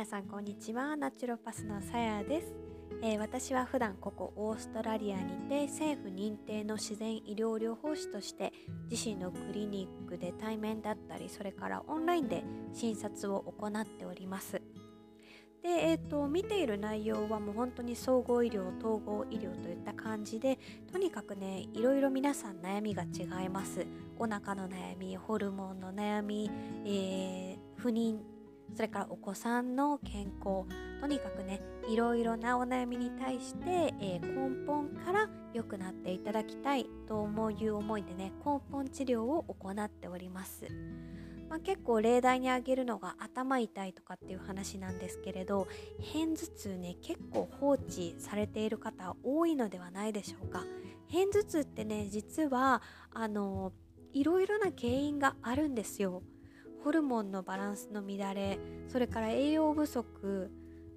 皆さんこんにちは。ナチュロパスのさやです、えー、私は普段ここオーストラリアにて政府認定の自然医療療法士として自身のクリニックで対面だったりそれからオンラインで診察を行っております。で、えーと、見ている内容はもう本当に総合医療統合医療といった感じでとにかくねいろいろ皆さん悩みが違います。お腹の悩みホルモンの悩み、えー、不妊それからお子さんの健康とにかくねいろいろなお悩みに対して、えー、根本から良くなっていただきたいと思いう思いでね根本治療を行っております。まあ、結構例題に挙げるのが頭痛いとかっていう話なんですけれど片頭痛ね結構放置されている方多いのではないでしょうか片頭痛ってね実はあのいろいろな原因があるんですよホルモンのバランスの乱れそれから栄養不足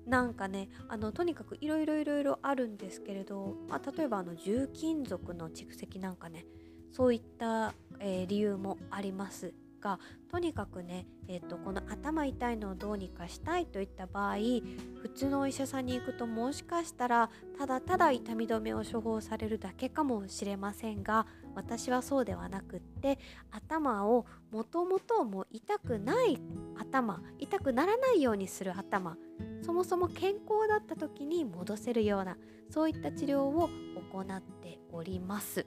なんかねあのとにかくいろいろいろいろあるんですけれど、まあ、例えばあの重金属の蓄積なんかねそういった、えー、理由もありますかとにかくね、えーと、この頭痛いのをどうにかしたいといった場合普通のお医者さんに行くともしかしたらただただ痛み止めを処方されるだけかもしれませんが私はそうではなくって頭をもともとも痛くない頭痛くならないようにする頭そもそも健康だった時に戻せるようなそういった治療を行っております。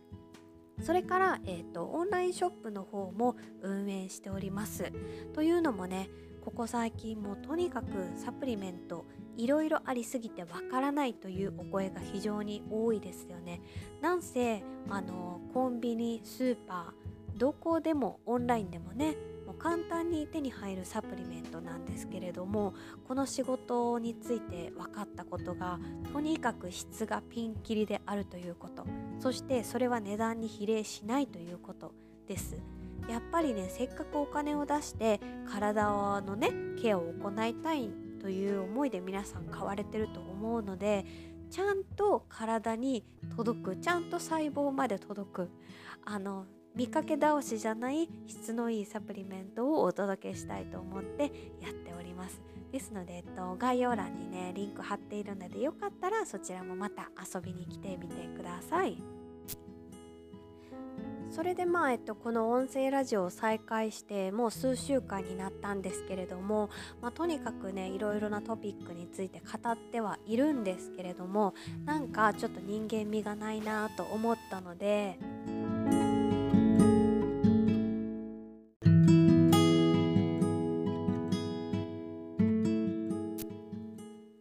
それから、えーと、オンラインショップの方も運営しております。というのもねここ最近もとにかくサプリメントいろいろありすぎてわからないというお声が非常に多いですよね。なんせあのコンビニスーパーどこでもオンラインでもねもう簡単に手に入るサプリメントなんですけれどもこの仕事について分かったことがとにかく質がピンキリであるということ。そしてそれは値段に比例しないということ。です。やっぱりねせっかくお金を出して体のねケアを行いたいという思いで皆さん買われてると思うのでちゃんと体に届くちゃんと細胞まで届くあの見かけ倒しじゃない質のいいサプリメントをお届けしたいと思ってやっております。ですので、えっと、概要欄にねリンク貼っているのでよかったらそちらもまた遊びに来てみてください。それでまあ、えっと、この音声ラジオを再開してもう数週間になったんですけれども、まあ、とにかくねいろいろなトピックについて語ってはいるんですけれどもなんかちょっと人間味がないなと思ったので。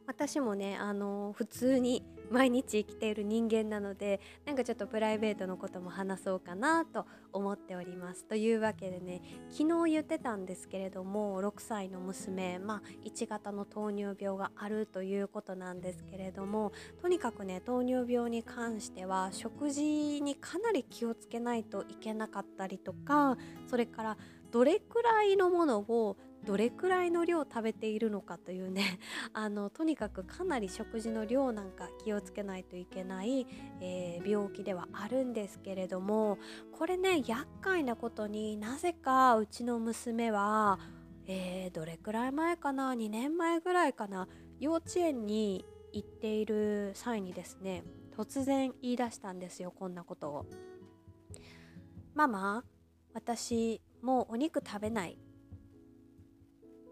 私もねあの普通に毎日生きている人間なのでなんかちょっとプライベートのことも話そうかなと思っております。というわけでね昨日言ってたんですけれども6歳の娘まあ1型の糖尿病があるということなんですけれどもとにかくね糖尿病に関しては食事にかなり気をつけないといけなかったりとかそれからどれくらいのものをどれくらいの量食べているのかというね あのとにかくかなり食事の量なんか気をつけないといけない、えー、病気ではあるんですけれどもこれね厄介なことになぜかうちの娘は、えー、どれくらい前かな2年前ぐらいかな幼稚園に行っている際にですね突然言い出したんですよこんなことを。ママ私もうお肉食べない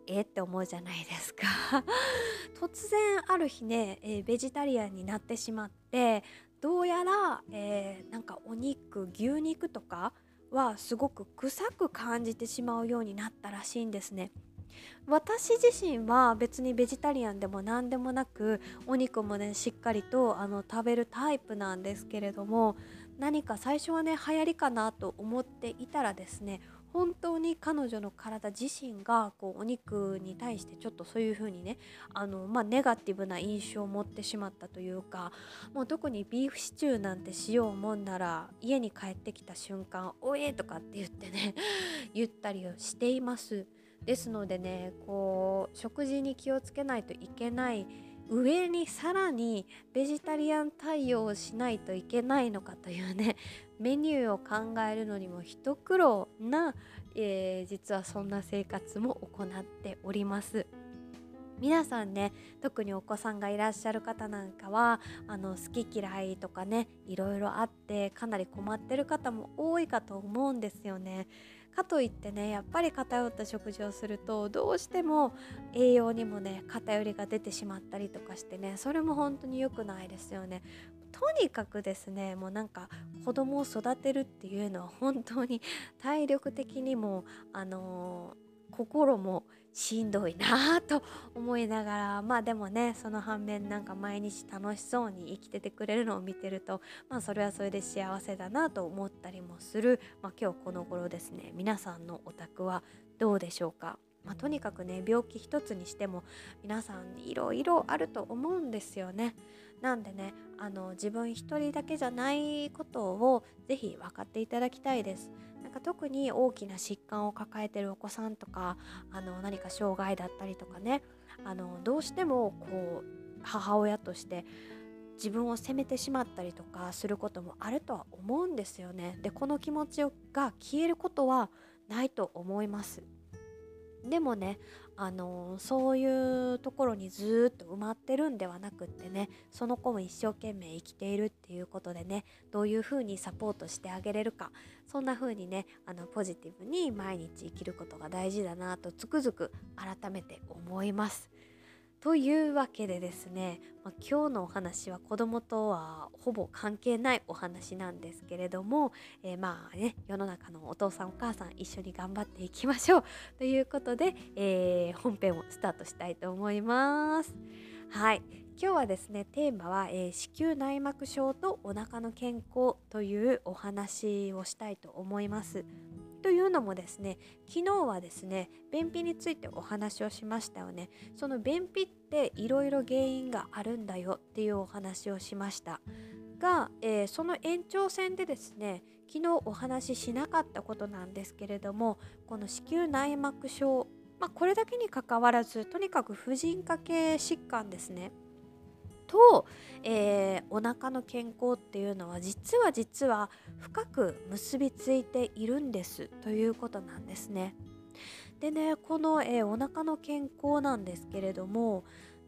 えって思うじゃないですか 突然ある日ね、えー、ベジタリアンになってしまってどうやら、えー、なんかお肉牛肉とかはすごく臭く感じてしまうようになったらしいんですね。私自身は別にベジタリアンでも何でもなくお肉もねしっかりとあの食べるタイプなんですけれども何か最初はね流行りかなと思っていたらですね本当に彼女の体自身がこうお肉に対してちょっとそういう風にねあの、まあ、ネガティブな印象を持ってしまったというかもう特にビーフシチューなんてしようもんなら家に帰ってきた瞬間「おえ!」とかって言ってね 言ったりをしています。ですのでねこう食事に気をつけないといけない上にさらにベジタリアン対応をしないといけないのかというねメニューを考えるのにも一苦労な、えー、実はそんな生活も行っております。皆さんね特にお子さんがいらっしゃる方なんかはあの好き嫌いとかねいろいろあってかなり困ってる方も多いかと思うんですよね。かといってねやっぱり偏った食事をするとどうしても栄養にもね偏りが出てしまったりとかしてねそれも本当に良くないですよね。とにかくですねもうなんか子供を育てるっていうのは本当に体力的にもあのー、心もしんどいなと思いながらまあでもねその反面なんか毎日楽しそうに生きててくれるのを見てるとまあそれはそれで幸せだなと思ったりもする、まあ、今日この頃ですね。皆さんのお宅はどうでしょうか？まあ、とにかくね病気一つにしても皆さんいろいろあると思うんですよね。なんでねあの自分一人だけじゃないことを是非分かっていただきたいです。なんか特に大きな疾患を抱えてるお子さんとかあの何か障害だったりとかねあのどうしてもこう母親として自分を責めてしまったりとかすることもあるとは思うんですよね。でこの気持ちが消えることはないと思います。でもねあのそういうところにずっと埋まってるんではなくってねその子も一生懸命生きているっていうことでねどういうふうにサポートしてあげれるかそんな風にねあのポジティブに毎日生きることが大事だなとつくづく改めて思います。というわけでですね、まあ、今日のお話は子供とはほぼ関係ないお話なんですけれども、えー、まあね世の中のお父さんお母さん一緒に頑張っていきましょう ということで、えー、本編をスタートしたいと思います。はい今日はですねテーマは、えー、子宮内膜症とお腹の健康というお話をしたいと思います。というのもですね昨日はですね便秘についてお話をしましたよね。その便秘っていろいろ原因があるんだよっていうお話をしました。が、えー、その延長線でですね昨日お話ししなかったことなんですけれどもこの子宮内膜症、まあ、これだけにかかわらずとにかく婦人科系疾患ですね。と、えー、お腹の健康っていうのは実は実は深く結びついているんですということなんですね。でねこの、えー、お腹の健康なんですけれども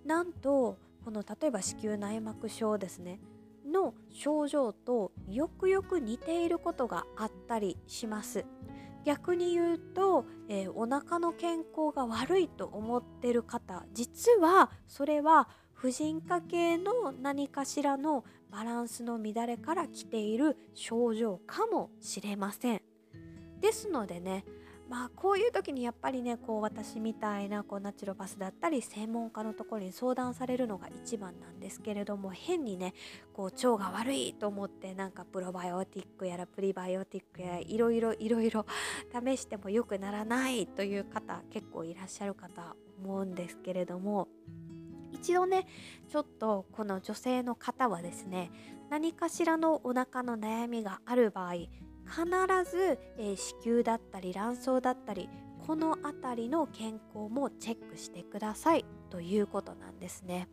なんとこの例えば子宮内膜症ですねの症状とよくよく似ていることがあったりします。逆に言うと、えー、お腹の健康が悪いと思ってる方実はそれは婦人科系の何かしらのバランスの乱れから来ている症状かもしれません。ですのでねまあこういう時にやっぱりねこう私みたいなこうナチュロパスだったり専門家のところに相談されるのが一番なんですけれども変にねこう腸が悪いと思ってなんかプロバイオティックやらプリバイオティックやらいろいろいろいろ試しても良くならないという方結構いらっしゃる方思うんですけれども一度ねちょっとこの女性の方はですね何かしらのお腹の悩みがある場合必ず、え、子宮だったり卵巣だったりこの辺りの健康もチェックしてくださいということなんですね。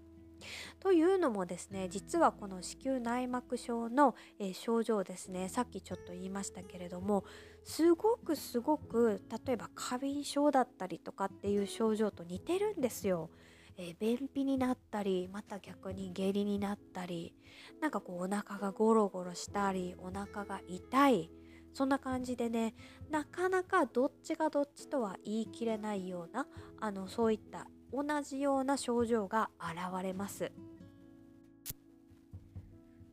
というのもですね実はこの子宮内膜症の、え、症状ですねさっきちょっと言いましたけれどもすごくすごく例えば過敏症だったりとかっていう症状と似てるんですよ。えー、便秘になったりまた逆に下痢になったりなんかこうお腹がゴロゴロしたりお腹が痛いそんな感じでねなかなかどっちがどっちとは言い切れないようなあのそういった同じような症状が現れます。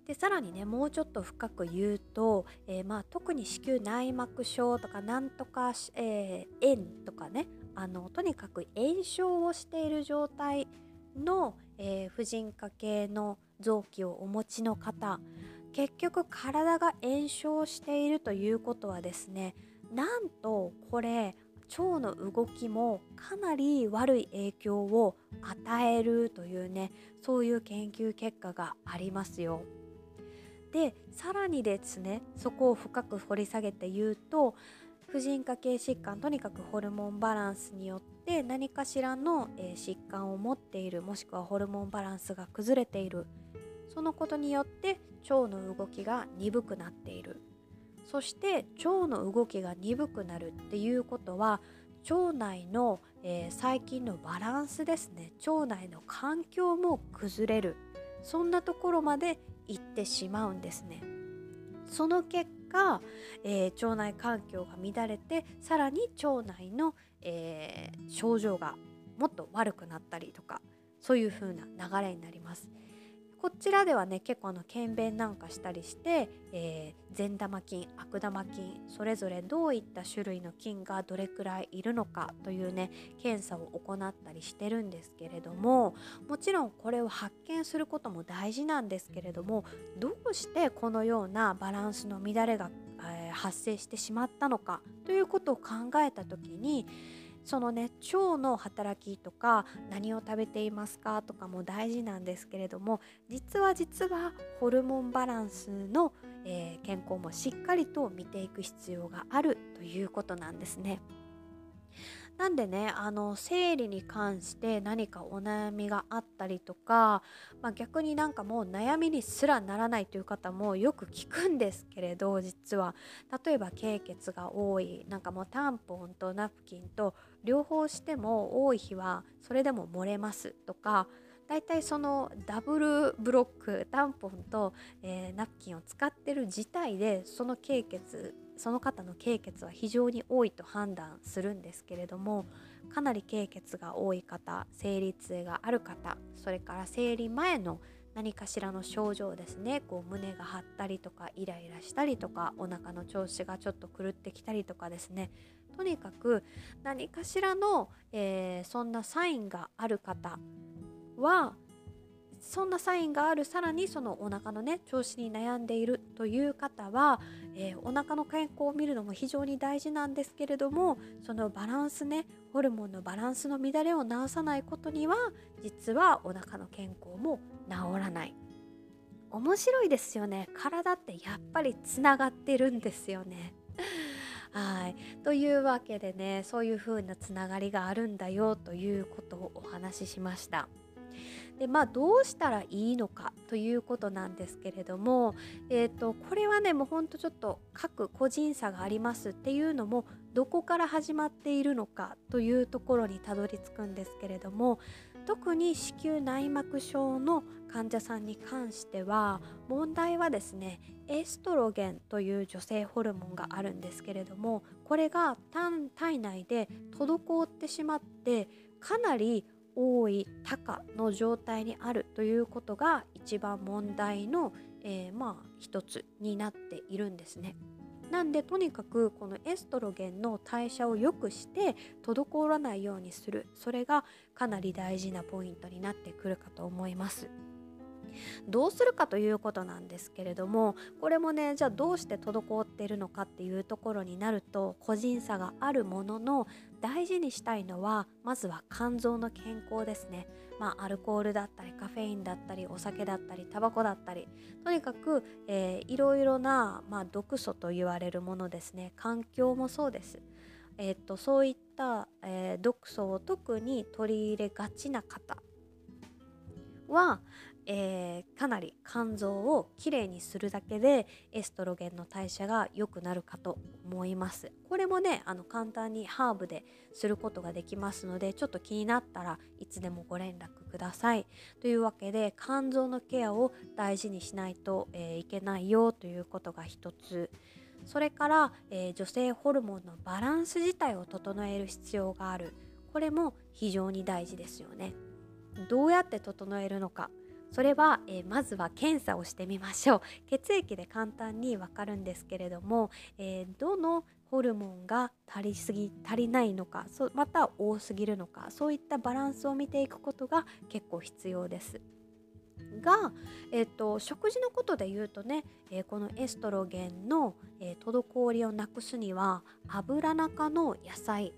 でさらにねもうちょっと深く言うと、えー、まあ、特に子宮内膜症とかなんとか、えー、炎とかねあのとにかく炎症をしている状態の、えー、婦人科系の臓器をお持ちの方結局体が炎症しているということはですねなんとこれ腸の動きもかなり悪い影響を与えるというねそういう研究結果がありますよ。でさらにですねそこを深く掘り下げて言うと婦人科系疾患とにかくホルモンバランスによって何かしらの、え、疾患を持っているもしくはホルモンバランスが崩れている。そのことによって腸の動きが鈍くなっている。そして腸の動きが鈍くなるっていうことは腸内の、えー、細菌のバランスですね。腸内の環境も崩れる。そんなところまで行ってしまうんですね。その結果、えー、腸内環境が乱れてさらに腸内の、えー、症状がもっと悪くなったりとかそういう風な流れになります。こちらではね結構あの検便なんかしたりして、えー、善玉菌悪玉菌それぞれどういった種類の菌がどれくらいいるのかというね検査を行ったりしてるんですけれどももちろんこれを発見することも大事なんですけれどもどうしてこのようなバランスの乱れが、えー、発生してしまったのかということを考えた時にそのね腸の働きとか何を食べていますかとかも大事なんですけれども実は実はホルモンバランスの、えー、健康もしっかりと見ていく必要があるということなんですね。なんでねあの生理に関して何かお悩みがあったりとか、まあ、逆になんかもう悩みにすらならないという方もよく聞くんですけれど実は。例えば経血が多いなんかもうタンポンとナプキンと両方しても多い日はそれでも漏れますとかだいたいそのダブルブロックタンポンと、えー、ナプキンを使ってる自体でその経血その方の経血は非常に多いと判断するんですけれどもかなり経血が多い方生理痛がある方それから生理前の何かしらの症状ですねこう胸が張ったりとかイライラしたりとかお腹の調子がちょっと狂ってきたりとかですね。とにかく何かしらの、えー、そんなサインがある方はそんなサインがあるさらにそのお腹のね調子に悩んでいるという方は、えー、お腹の健康を見るのも非常に大事なんですけれどもそのバランスねホルモンのバランスの乱れを治さないことには実はお腹の健康も治らない。面白いですよね。体ってやっぱりつながってるんですよね。はい。というわけでねそういう風なつながりがあるんだよということをお話ししました。でまあどうしたらいいのかということなんですけれども、えーと、これはねもうほんとちょっと各個人差がありますっていうのもどこから始まっているのかというところにたどり着くんですけれども特に子宮内膜症の患者さんに関しては問題はですねエストロゲンという女性ホルモンがあるんですけれどもこれが体内で滞ってしまってかなり多い高の状態にあるということが一番問題の、えー、まあ一つになっているんですね。なんでとにかくこのエストロゲンの代謝を良くして滞らないようにするそれがかなり大事なポイントになってくるかと思います。どうするかということなんですけれどもこれもねじゃあどうして滞っているのかっていうところになると個人差があるものの大事にしたいのはまずは肝臓の健康ですね。まあアルコールだったりカフェインだったりお酒だったりタバコだったりとにかく、えー、いろいろな、まあ、毒素と言われるものですね。環境もそうです。えー、っとそういった、えー、毒素を特に取り入れがちな方は、えー、かなり肝臓をきれいにするだけでエストロゲンの代謝が良くなるかと思います。これもねあの簡単にハーブですることができますのでちょっと気になったらいつでもご連絡ください。というわけで肝臓のケアを大事にしないと、えー、いけないよということが一つ。それから、えー、女性ホルモンのバランス自体を整える必要がある。これも非常に大事ですよね。どうやって整えるのか。それは、えー、まずは検査をしてみましょう血液で簡単にわかるんですけれども、えー、どのホルモンが足りすぎ足りないのかそまた多すぎるのかそういったバランスを見ていくことが結構必要です。が、えーと、食事のことで言うとね、えー、このエストロゲンの、えー、滞りをなくすには油中の野菜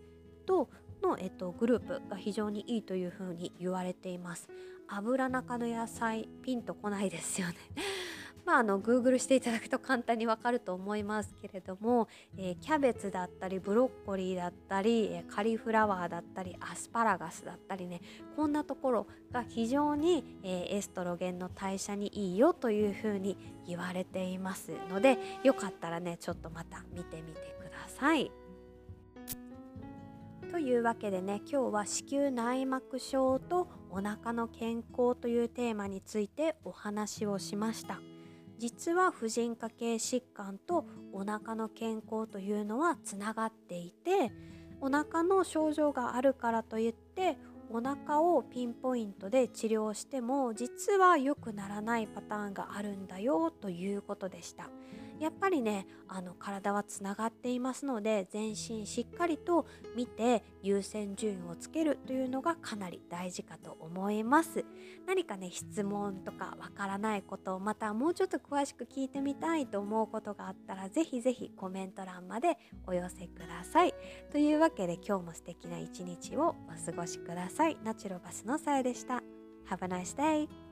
との、えーとグループが非常にいいというふうに言われています。油中の野菜ピンとこないですよね まああの Google していただくと簡単にわかると思いますけれども、えー、キャベツだったりブロッコリーだったり、え、カリフラワーだったりアスパラガスだったりねこんなところが非常に、えー、エストロゲンの代謝にいいよというふうに言われていますのでよかったらねちょっとまた見てみてください。というわけでね今日は子宮内膜症とお腹の健康というテーマについてお話をしました実は婦人科系疾患とお腹の健康というのはつながっていてお腹の症状があるからといってお腹をピンポイントで治療しても実は良くならないパターンがあるんだよということでした。やっぱりねあの体はつながっていますので全身しっかりと見て優先順位をつけるというのがかなり大事かと思います。何かね質問とかわからないことまたもうちょっと詳しく聞いてみたいと思うことがあったらぜひぜひコメント欄までお寄せください。というわけで今日も素敵な一日をお過ごしください。ナチュロバスのさえでした。Have a nice day!